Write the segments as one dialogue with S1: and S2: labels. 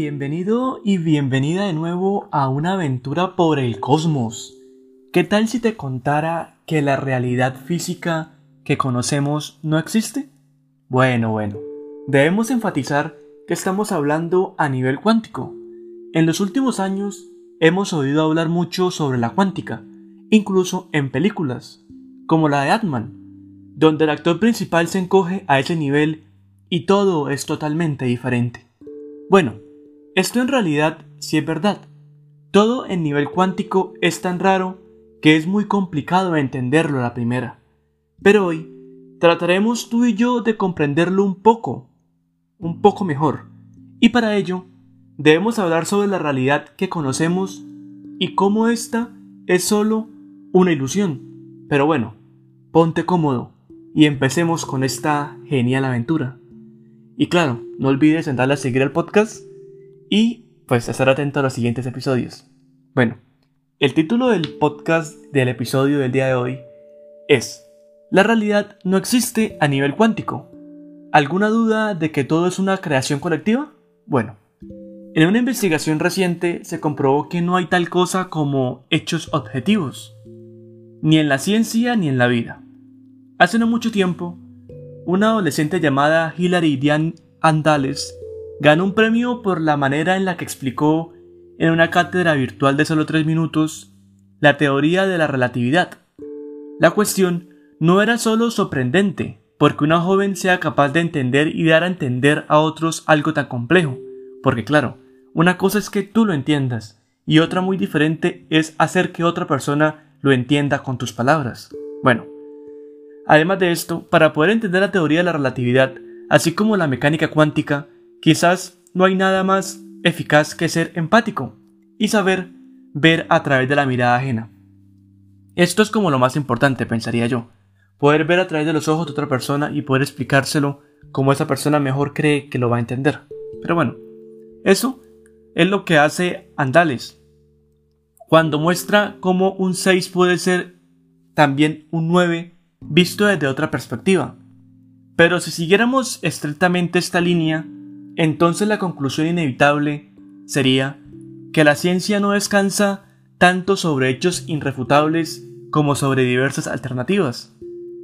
S1: Bienvenido y bienvenida de nuevo a una aventura por el cosmos. ¿Qué tal si te contara que la realidad física que conocemos no existe? Bueno, bueno, debemos enfatizar que estamos hablando a nivel cuántico. En los últimos años hemos oído hablar mucho sobre la cuántica, incluso en películas, como la de Atman, donde el actor principal se encoge a ese nivel y todo es totalmente diferente. Bueno, esto en realidad sí es verdad. Todo en nivel cuántico es tan raro que es muy complicado entenderlo a la primera. Pero hoy trataremos tú y yo de comprenderlo un poco, un poco mejor. Y para ello, debemos hablar sobre la realidad que conocemos y cómo esta es solo una ilusión. Pero bueno, ponte cómodo y empecemos con esta genial aventura. Y claro, no olvides darle a seguir el podcast y pues estar atento a los siguientes episodios. Bueno, el título del podcast del episodio del día de hoy es La realidad no existe a nivel cuántico. ¿Alguna duda de que todo es una creación colectiva? Bueno, en una investigación reciente se comprobó que no hay tal cosa como hechos objetivos, ni en la ciencia ni en la vida. Hace no mucho tiempo, una adolescente llamada Hilary Diane Andales ganó un premio por la manera en la que explicó en una cátedra virtual de solo tres minutos la teoría de la relatividad. La cuestión no era solo sorprendente, porque una joven sea capaz de entender y dar a entender a otros algo tan complejo, porque claro, una cosa es que tú lo entiendas, y otra muy diferente es hacer que otra persona lo entienda con tus palabras. Bueno, además de esto, para poder entender la teoría de la relatividad, así como la mecánica cuántica, Quizás no hay nada más eficaz que ser empático y saber ver a través de la mirada ajena. Esto es como lo más importante, pensaría yo. Poder ver a través de los ojos de otra persona y poder explicárselo como esa persona mejor cree que lo va a entender. Pero bueno, eso es lo que hace Andales. Cuando muestra cómo un 6 puede ser también un 9 visto desde otra perspectiva. Pero si siguiéramos estrictamente esta línea, entonces la conclusión inevitable sería que la ciencia no descansa tanto sobre hechos irrefutables como sobre diversas alternativas.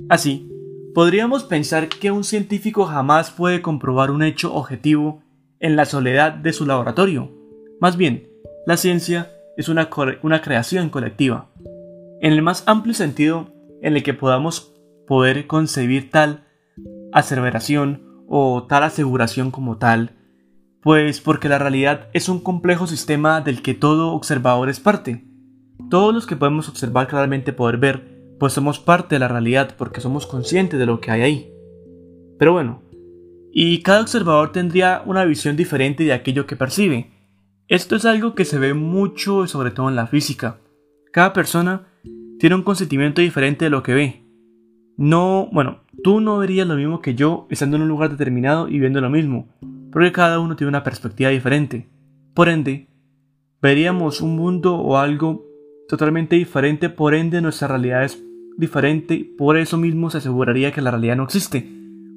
S1: Así, podríamos pensar que un científico jamás puede comprobar un hecho objetivo en la soledad de su laboratorio. Más bien, la ciencia es una, una creación colectiva. En el más amplio sentido en el que podamos poder concebir tal aseveración o tal aseguración como tal, pues porque la realidad es un complejo sistema del que todo observador es parte. Todos los que podemos observar claramente poder ver, pues somos parte de la realidad porque somos conscientes de lo que hay ahí. Pero bueno, y cada observador tendría una visión diferente de aquello que percibe. Esto es algo que se ve mucho sobre todo en la física. Cada persona tiene un consentimiento diferente de lo que ve. No, bueno, tú no verías lo mismo que yo estando en un lugar determinado y viendo lo mismo, porque cada uno tiene una perspectiva diferente. Por ende, veríamos un mundo o algo totalmente diferente, por ende nuestra realidad es diferente, por eso mismo se aseguraría que la realidad no existe,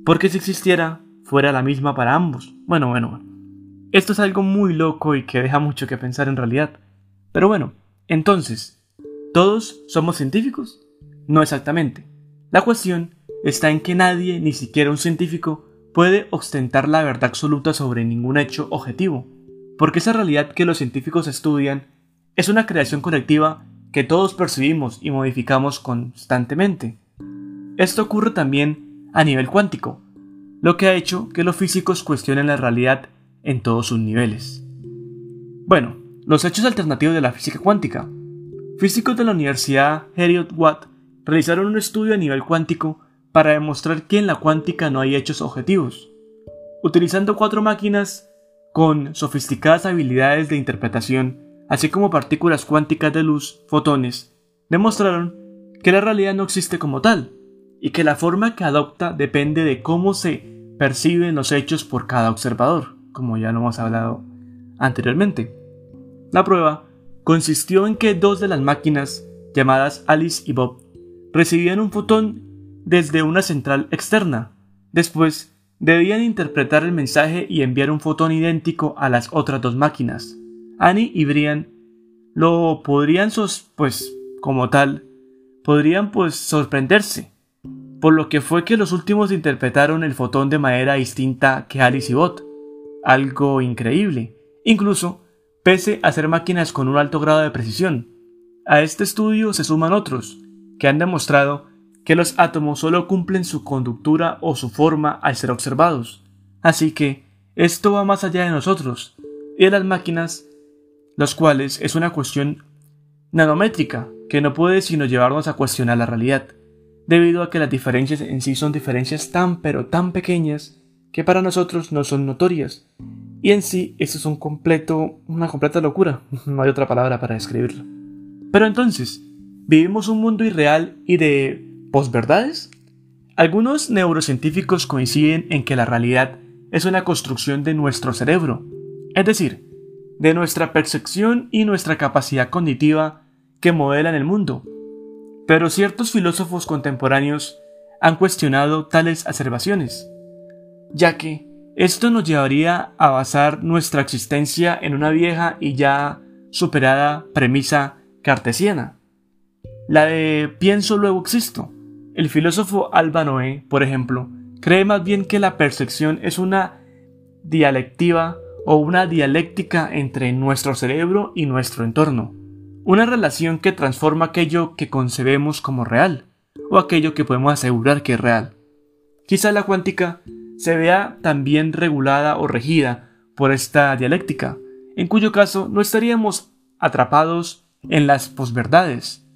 S1: porque si existiera, fuera la misma para ambos. Bueno, bueno, bueno. Esto es algo muy loco y que deja mucho que pensar en realidad. Pero bueno, entonces, ¿todos somos científicos? No exactamente. La cuestión está en que nadie, ni siquiera un científico, puede ostentar la verdad absoluta sobre ningún hecho objetivo, porque esa realidad que los científicos estudian es una creación colectiva que todos percibimos y modificamos constantemente. Esto ocurre también a nivel cuántico, lo que ha hecho que los físicos cuestionen la realidad en todos sus niveles. Bueno, los hechos alternativos de la física cuántica. Físicos de la Universidad Heriot Watt realizaron un estudio a nivel cuántico para demostrar que en la cuántica no hay hechos objetivos. Utilizando cuatro máquinas con sofisticadas habilidades de interpretación, así como partículas cuánticas de luz, fotones, demostraron que la realidad no existe como tal, y que la forma que adopta depende de cómo se perciben los hechos por cada observador, como ya lo hemos hablado anteriormente. La prueba consistió en que dos de las máquinas, llamadas Alice y Bob, recibían un fotón desde una central externa. Después, debían interpretar el mensaje y enviar un fotón idéntico a las otras dos máquinas. Annie y Brian lo podrían, pues, como tal, podrían pues sorprenderse, por lo que fue que los últimos interpretaron el fotón de manera distinta que Alice y Bot, algo increíble, incluso pese a ser máquinas con un alto grado de precisión. A este estudio se suman otros, que han demostrado que los átomos solo cumplen su conductura o su forma al ser observados. Así que esto va más allá de nosotros y de las máquinas, los cuales es una cuestión nanométrica que no puede sino llevarnos a cuestionar la realidad, debido a que las diferencias en sí son diferencias tan pero tan pequeñas que para nosotros no son notorias. Y en sí eso es un completo, una completa locura, no hay otra palabra para describirlo. Pero entonces, ¿vivimos un mundo irreal y de posverdades? Algunos neurocientíficos coinciden en que la realidad es una construcción de nuestro cerebro, es decir, de nuestra percepción y nuestra capacidad cognitiva que modelan el mundo. Pero ciertos filósofos contemporáneos han cuestionado tales observaciones, ya que esto nos llevaría a basar nuestra existencia en una vieja y ya superada premisa cartesiana, la de pienso luego existo. El filósofo Alba por ejemplo, cree más bien que la percepción es una dialectiva o una dialéctica entre nuestro cerebro y nuestro entorno, una relación que transforma aquello que concebemos como real o aquello que podemos asegurar que es real. Quizá la cuántica se vea también regulada o regida por esta dialéctica, en cuyo caso no estaríamos atrapados en las posverdades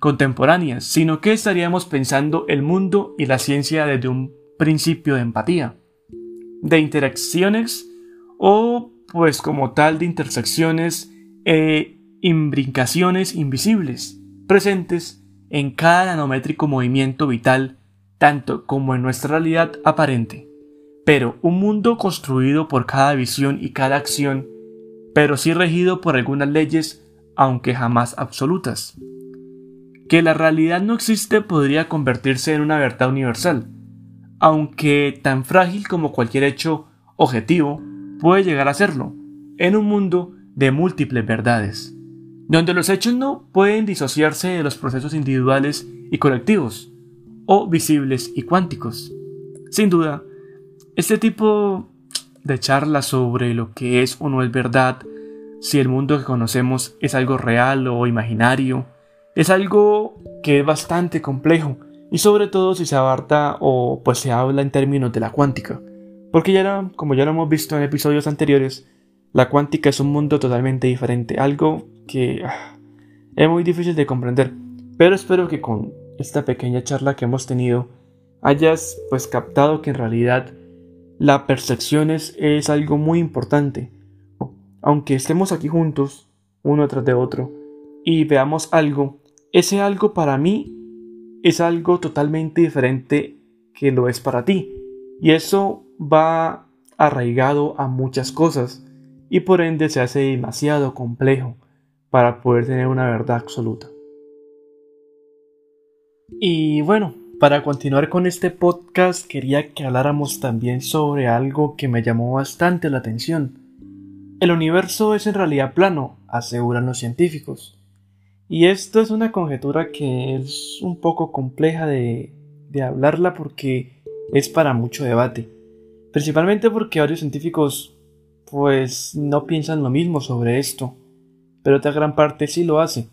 S1: contemporáneas, sino que estaríamos pensando el mundo y la ciencia desde un principio de empatía, de interacciones o pues como tal de intersecciones e imbrincaciones invisibles, presentes en cada nanométrico movimiento vital, tanto como en nuestra realidad aparente. Pero un mundo construido por cada visión y cada acción, pero sí regido por algunas leyes, aunque jamás absolutas. Que la realidad no existe podría convertirse en una verdad universal, aunque tan frágil como cualquier hecho objetivo, puede llegar a serlo, en un mundo de múltiples verdades, donde los hechos no pueden disociarse de los procesos individuales y colectivos, o visibles y cuánticos. Sin duda, este tipo de charla sobre lo que es o no es verdad, si el mundo que conocemos es algo real o imaginario, es algo que es bastante complejo, y sobre todo si se abarta o pues se habla en términos de la cuántica. Porque ya, como ya lo hemos visto en episodios anteriores, la cuántica es un mundo totalmente diferente, algo que ah, es muy difícil de comprender. Pero espero que con esta pequeña charla que hemos tenido hayas pues captado que en realidad la percepción es, es algo muy importante. Aunque estemos aquí juntos, uno tras de otro, y veamos algo, ese algo para mí es algo totalmente diferente que lo es para ti. Y eso va arraigado a muchas cosas y por ende se hace demasiado complejo para poder tener una verdad absoluta. Y bueno, para continuar con este podcast quería que habláramos también sobre algo que me llamó bastante la atención. El universo es en realidad plano, aseguran los científicos. Y esto es una conjetura que es un poco compleja de, de hablarla porque es para mucho debate. Principalmente porque varios científicos pues no piensan lo mismo sobre esto, pero otra gran parte sí lo hace.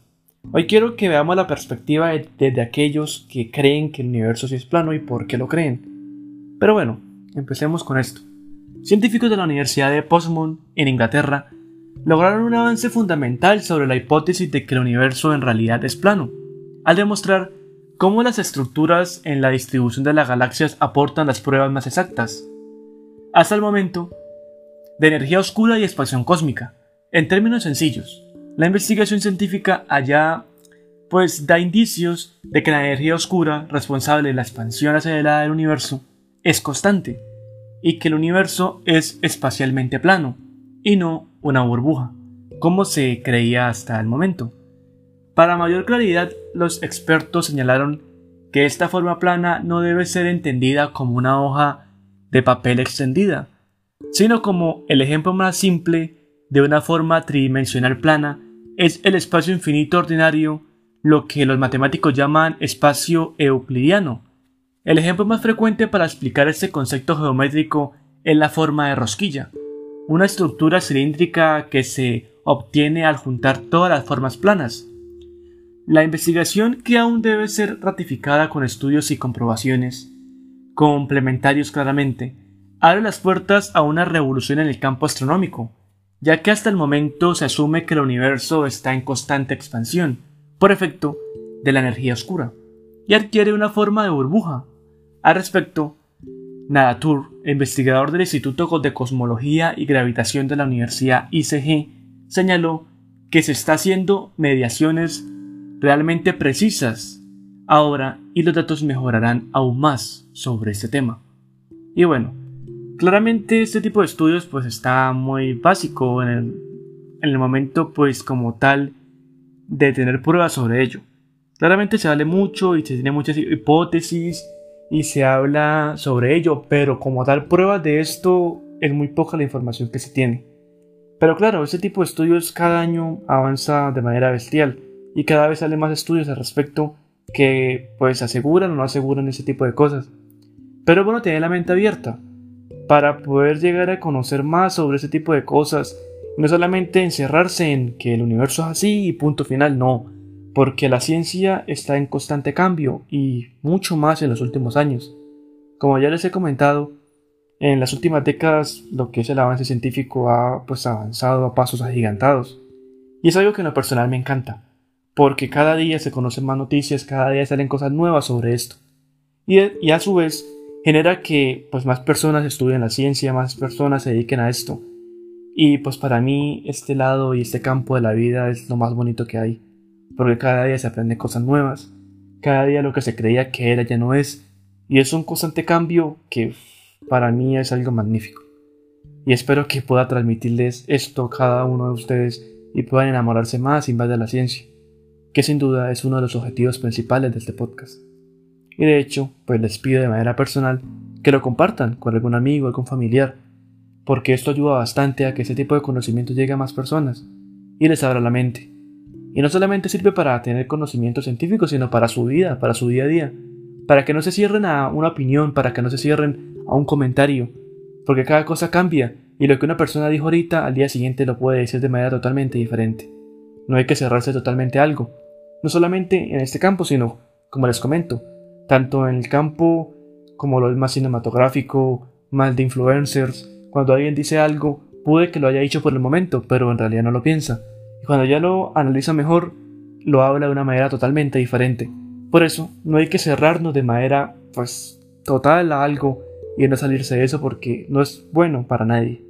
S1: Hoy quiero que veamos la perspectiva desde aquellos que creen que el universo sí es plano y por qué lo creen. Pero bueno, empecemos con esto. Científicos de la Universidad de Portsmouth, en Inglaterra, lograron un avance fundamental sobre la hipótesis de que el universo en realidad es plano, al demostrar cómo las estructuras en la distribución de las galaxias aportan las pruebas más exactas hasta el momento, de energía oscura y expansión cósmica. En términos sencillos, la investigación científica allá pues da indicios de que la energía oscura responsable de la expansión acelerada del universo es constante y que el universo es espacialmente plano y no una burbuja, como se creía hasta el momento. Para mayor claridad, los expertos señalaron que esta forma plana no debe ser entendida como una hoja de papel extendida, sino como el ejemplo más simple de una forma tridimensional plana es el espacio infinito ordinario, lo que los matemáticos llaman espacio euclidiano. El ejemplo más frecuente para explicar este concepto geométrico es la forma de rosquilla, una estructura cilíndrica que se obtiene al juntar todas las formas planas. La investigación que aún debe ser ratificada con estudios y comprobaciones, complementarios claramente, abre las puertas a una revolución en el campo astronómico, ya que hasta el momento se asume que el universo está en constante expansión, por efecto de la energía oscura, y adquiere una forma de burbuja. Al respecto, Nadatur, investigador del Instituto de Cosmología y Gravitación de la Universidad ICG, señaló que se está haciendo mediaciones realmente precisas ahora y los datos mejorarán aún más sobre este tema. Y bueno, claramente este tipo de estudios pues está muy básico en el, en el momento pues como tal de tener pruebas sobre ello. Claramente se habla mucho y se tiene muchas hipótesis y se habla sobre ello, pero como tal pruebas de esto es muy poca la información que se tiene. Pero claro, este tipo de estudios cada año avanza de manera bestial y cada vez salen más estudios al respecto que pues aseguran o no aseguran ese tipo de cosas. Pero bueno, tener la mente abierta para poder llegar a conocer más sobre ese tipo de cosas. No solamente encerrarse en que el universo es así y punto final, no porque la ciencia está en constante cambio y mucho más en los últimos años. Como ya les he comentado, en las últimas décadas lo que es el avance científico ha pues avanzado a pasos agigantados. Y es algo que en lo personal me encanta, porque cada día se conocen más noticias, cada día salen cosas nuevas sobre esto. Y, y a su vez genera que pues más personas estudien la ciencia, más personas se dediquen a esto. Y pues para mí este lado y este campo de la vida es lo más bonito que hay porque cada día se aprende cosas nuevas, cada día lo que se creía que era ya no es, y es un constante cambio que para mí es algo magnífico. Y espero que pueda transmitirles esto a cada uno de ustedes y puedan enamorarse más y más de la ciencia, que sin duda es uno de los objetivos principales de este podcast. Y de hecho, pues les pido de manera personal que lo compartan con algún amigo, algún familiar, porque esto ayuda bastante a que ese tipo de conocimiento llegue a más personas y les abra la mente y no solamente sirve para tener conocimiento científico, sino para su vida, para su día a día. Para que no se cierren a una opinión, para que no se cierren a un comentario. Porque cada cosa cambia y lo que una persona dijo ahorita al día siguiente lo puede decir de manera totalmente diferente. No hay que cerrarse totalmente a algo. No solamente en este campo, sino, como les comento, tanto en el campo como lo más cinematográfico, más de influencers. Cuando alguien dice algo, puede que lo haya dicho por el momento, pero en realidad no lo piensa y cuando ya lo analiza mejor, lo habla de una manera totalmente diferente. Por eso, no hay que cerrarnos de manera, pues, total a algo y no salirse de eso porque no es bueno para nadie.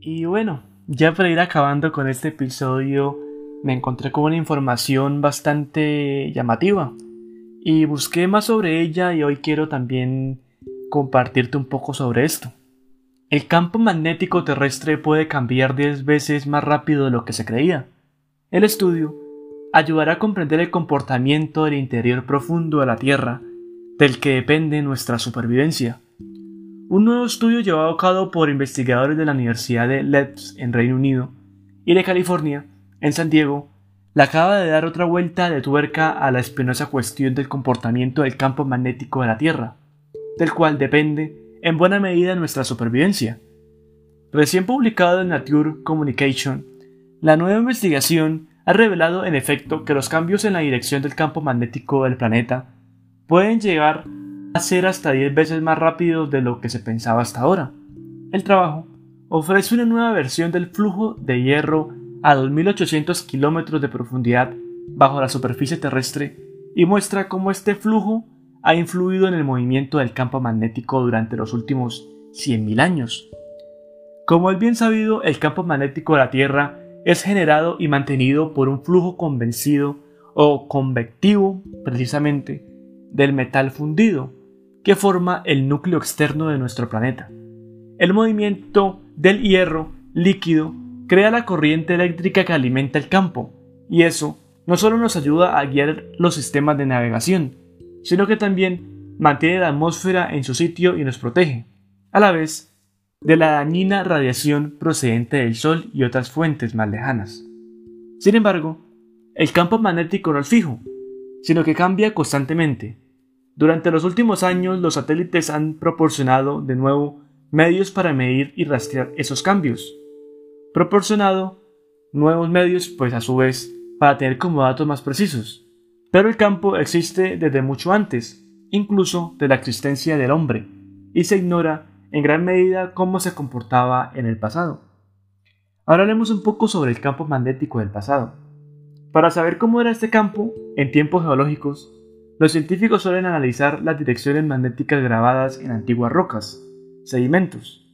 S1: Y bueno, ya para ir acabando con este episodio, me encontré con una información bastante llamativa y busqué más sobre ella y hoy quiero también compartirte un poco sobre esto. El campo magnético terrestre puede cambiar 10 veces más rápido de lo que se creía. El estudio ayudará a comprender el comportamiento del interior profundo de la Tierra, del que depende nuestra supervivencia. Un nuevo estudio llevado a cabo por investigadores de la Universidad de Leeds en Reino Unido y de California, en San Diego, le acaba de dar otra vuelta de tuerca a la espinosa cuestión del comportamiento del campo magnético de la Tierra, del cual depende en buena medida nuestra supervivencia. Recién publicado en Nature Communication, la nueva investigación ha revelado en efecto que los cambios en la dirección del campo magnético del planeta pueden llegar a ser hasta 10 veces más rápidos de lo que se pensaba hasta ahora. El trabajo ofrece una nueva versión del flujo de hierro a 2.800 kilómetros de profundidad bajo la superficie terrestre y muestra cómo este flujo ha influido en el movimiento del campo magnético durante los últimos 100.000 años. Como es bien sabido, el campo magnético de la Tierra es generado y mantenido por un flujo convencido o convectivo, precisamente, del metal fundido, que forma el núcleo externo de nuestro planeta. El movimiento del hierro líquido crea la corriente eléctrica que alimenta el campo, y eso no solo nos ayuda a guiar los sistemas de navegación, sino que también mantiene la atmósfera en su sitio y nos protege, a la vez de la dañina radiación procedente del Sol y otras fuentes más lejanas. Sin embargo, el campo magnético no es fijo, sino que cambia constantemente. Durante los últimos años los satélites han proporcionado de nuevo medios para medir y rastrear esos cambios. Proporcionado nuevos medios, pues a su vez, para tener como datos más precisos. Pero el campo existe desde mucho antes, incluso de la existencia del hombre, y se ignora en gran medida cómo se comportaba en el pasado. Ahora hablemos un poco sobre el campo magnético del pasado. Para saber cómo era este campo en tiempos geológicos, los científicos suelen analizar las direcciones magnéticas grabadas en antiguas rocas, sedimentos,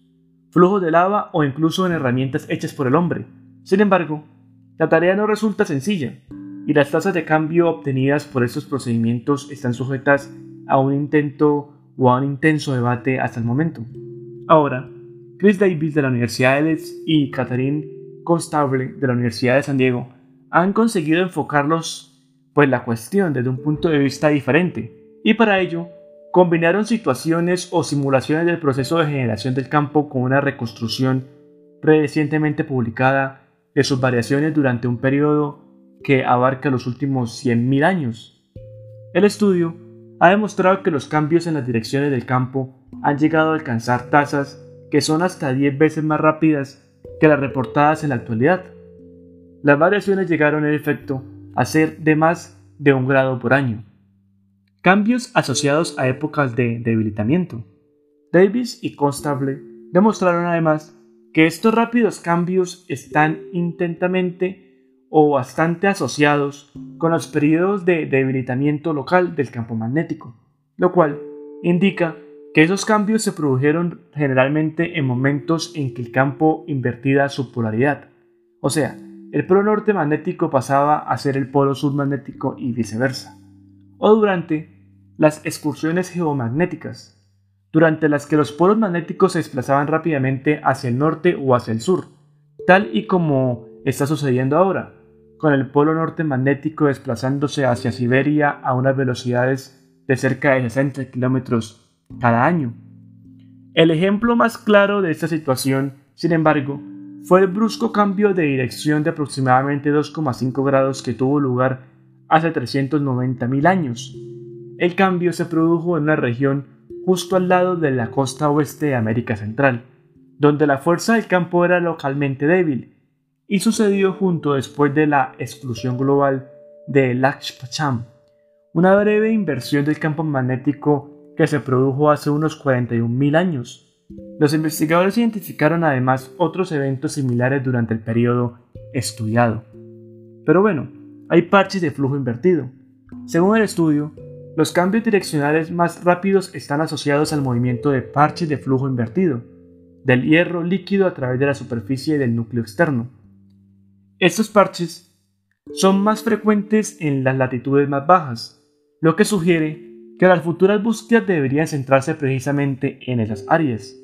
S1: flujos de lava o incluso en herramientas hechas por el hombre. Sin embargo, la tarea no resulta sencilla, y las tasas de cambio obtenidas por estos procedimientos están sujetas a un intento o a un intenso debate hasta el momento. Ahora, Chris Davis de la Universidad de Leeds y Catherine Constable de la Universidad de San Diego han conseguido enfocarlos pues la cuestión desde un punto de vista diferente, y para ello combinaron situaciones o simulaciones del proceso de generación del campo con una reconstrucción recientemente publicada de sus variaciones durante un periodo que abarca los últimos 100.000 años. El estudio ha demostrado que los cambios en las direcciones del campo han llegado a alcanzar tasas que son hasta 10 veces más rápidas que las reportadas en la actualidad. Las variaciones llegaron en efecto a ser de más de un grado por año. Cambios asociados a épocas de debilitamiento. Davis y Constable demostraron además que estos rápidos cambios están intentamente o bastante asociados con los periodos de debilitamiento local del campo magnético, lo cual indica que esos cambios se produjeron generalmente en momentos en que el campo invertía su polaridad, o sea, el polo norte magnético pasaba a ser el polo sur magnético y viceversa, o durante las excursiones geomagnéticas, durante las que los polos magnéticos se desplazaban rápidamente hacia el norte o hacia el sur, tal y como está sucediendo ahora, con el polo norte magnético desplazándose hacia Siberia a unas velocidades de cerca de 60 kilómetros cada año. El ejemplo más claro de esta situación, sin embargo, fue el brusco cambio de dirección de aproximadamente 2,5 grados que tuvo lugar hace 390.000 años. El cambio se produjo en una región justo al lado de la costa oeste de América Central, donde la fuerza del campo era localmente débil, y sucedió junto después de la exclusión global de Lakshpacham, una breve inversión del campo magnético que se produjo hace unos 41.000 años los investigadores identificaron además otros eventos similares durante el periodo estudiado. Pero bueno, hay parches de flujo invertido. Según el estudio, los cambios direccionales más rápidos están asociados al movimiento de parches de flujo invertido, del hierro líquido a través de la superficie del núcleo externo. Estos parches son más frecuentes en las latitudes más bajas, lo que sugiere que las futuras búsquedas deberían centrarse precisamente en esas áreas.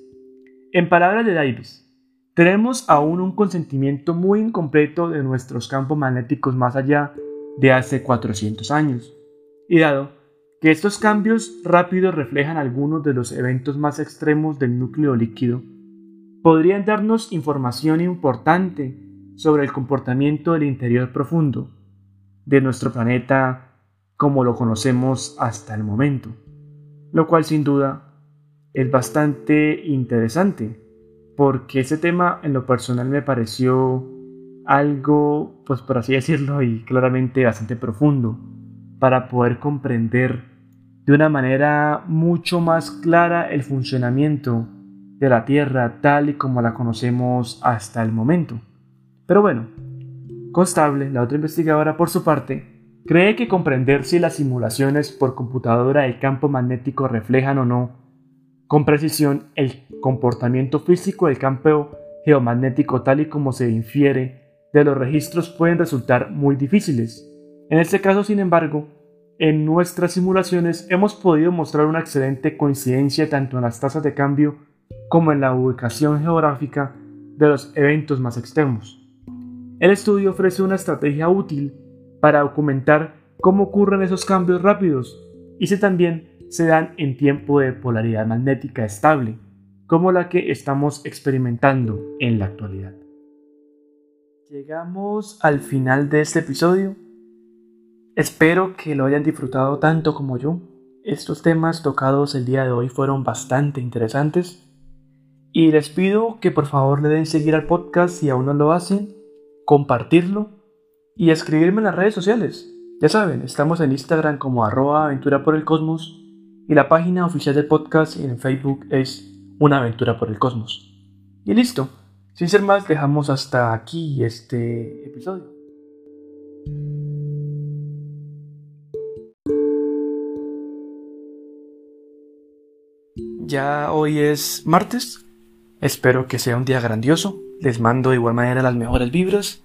S1: En palabras de Davis, tenemos aún un consentimiento muy incompleto de nuestros campos magnéticos más allá de hace 400 años. Y dado que estos cambios rápidos reflejan algunos de los eventos más extremos del núcleo líquido, podrían darnos información importante sobre el comportamiento del interior profundo de nuestro planeta como lo conocemos hasta el momento, lo cual sin duda es bastante interesante, porque ese tema en lo personal me pareció algo, pues por así decirlo, y claramente bastante profundo, para poder comprender de una manera mucho más clara el funcionamiento de la Tierra tal y como la conocemos hasta el momento. Pero bueno, Constable, la otra investigadora por su parte, cree que comprender si las simulaciones por computadora del campo magnético reflejan o no con precisión el comportamiento físico del campo geomagnético tal y como se infiere de los registros pueden resultar muy difíciles. En este caso, sin embargo, en nuestras simulaciones hemos podido mostrar una excelente coincidencia tanto en las tasas de cambio como en la ubicación geográfica de los eventos más extremos. El estudio ofrece una estrategia útil para documentar cómo ocurren esos cambios rápidos y se también se dan en tiempo de polaridad magnética estable, como la que estamos experimentando en la actualidad. Llegamos al final de este episodio. Espero que lo hayan disfrutado tanto como yo. Estos temas tocados el día de hoy fueron bastante interesantes. Y les pido que por favor le den seguir al podcast si aún no lo hacen, compartirlo y escribirme en las redes sociales. Ya saben, estamos en Instagram como arroba aventura por el cosmos y la página oficial del podcast en Facebook es Una aventura por el cosmos. Y listo. Sin ser más, dejamos hasta aquí este episodio. Ya hoy es martes. Espero que sea un día grandioso. Les mando de igual manera las mejores vibras.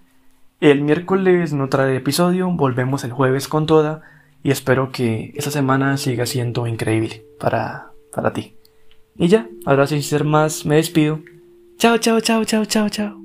S1: El miércoles no trae episodio, volvemos el jueves con toda y espero que esta semana siga siendo increíble para, para ti. Y ya, ahora sin ser más, me despido. Chao, chao, chao, chao, chao, chao.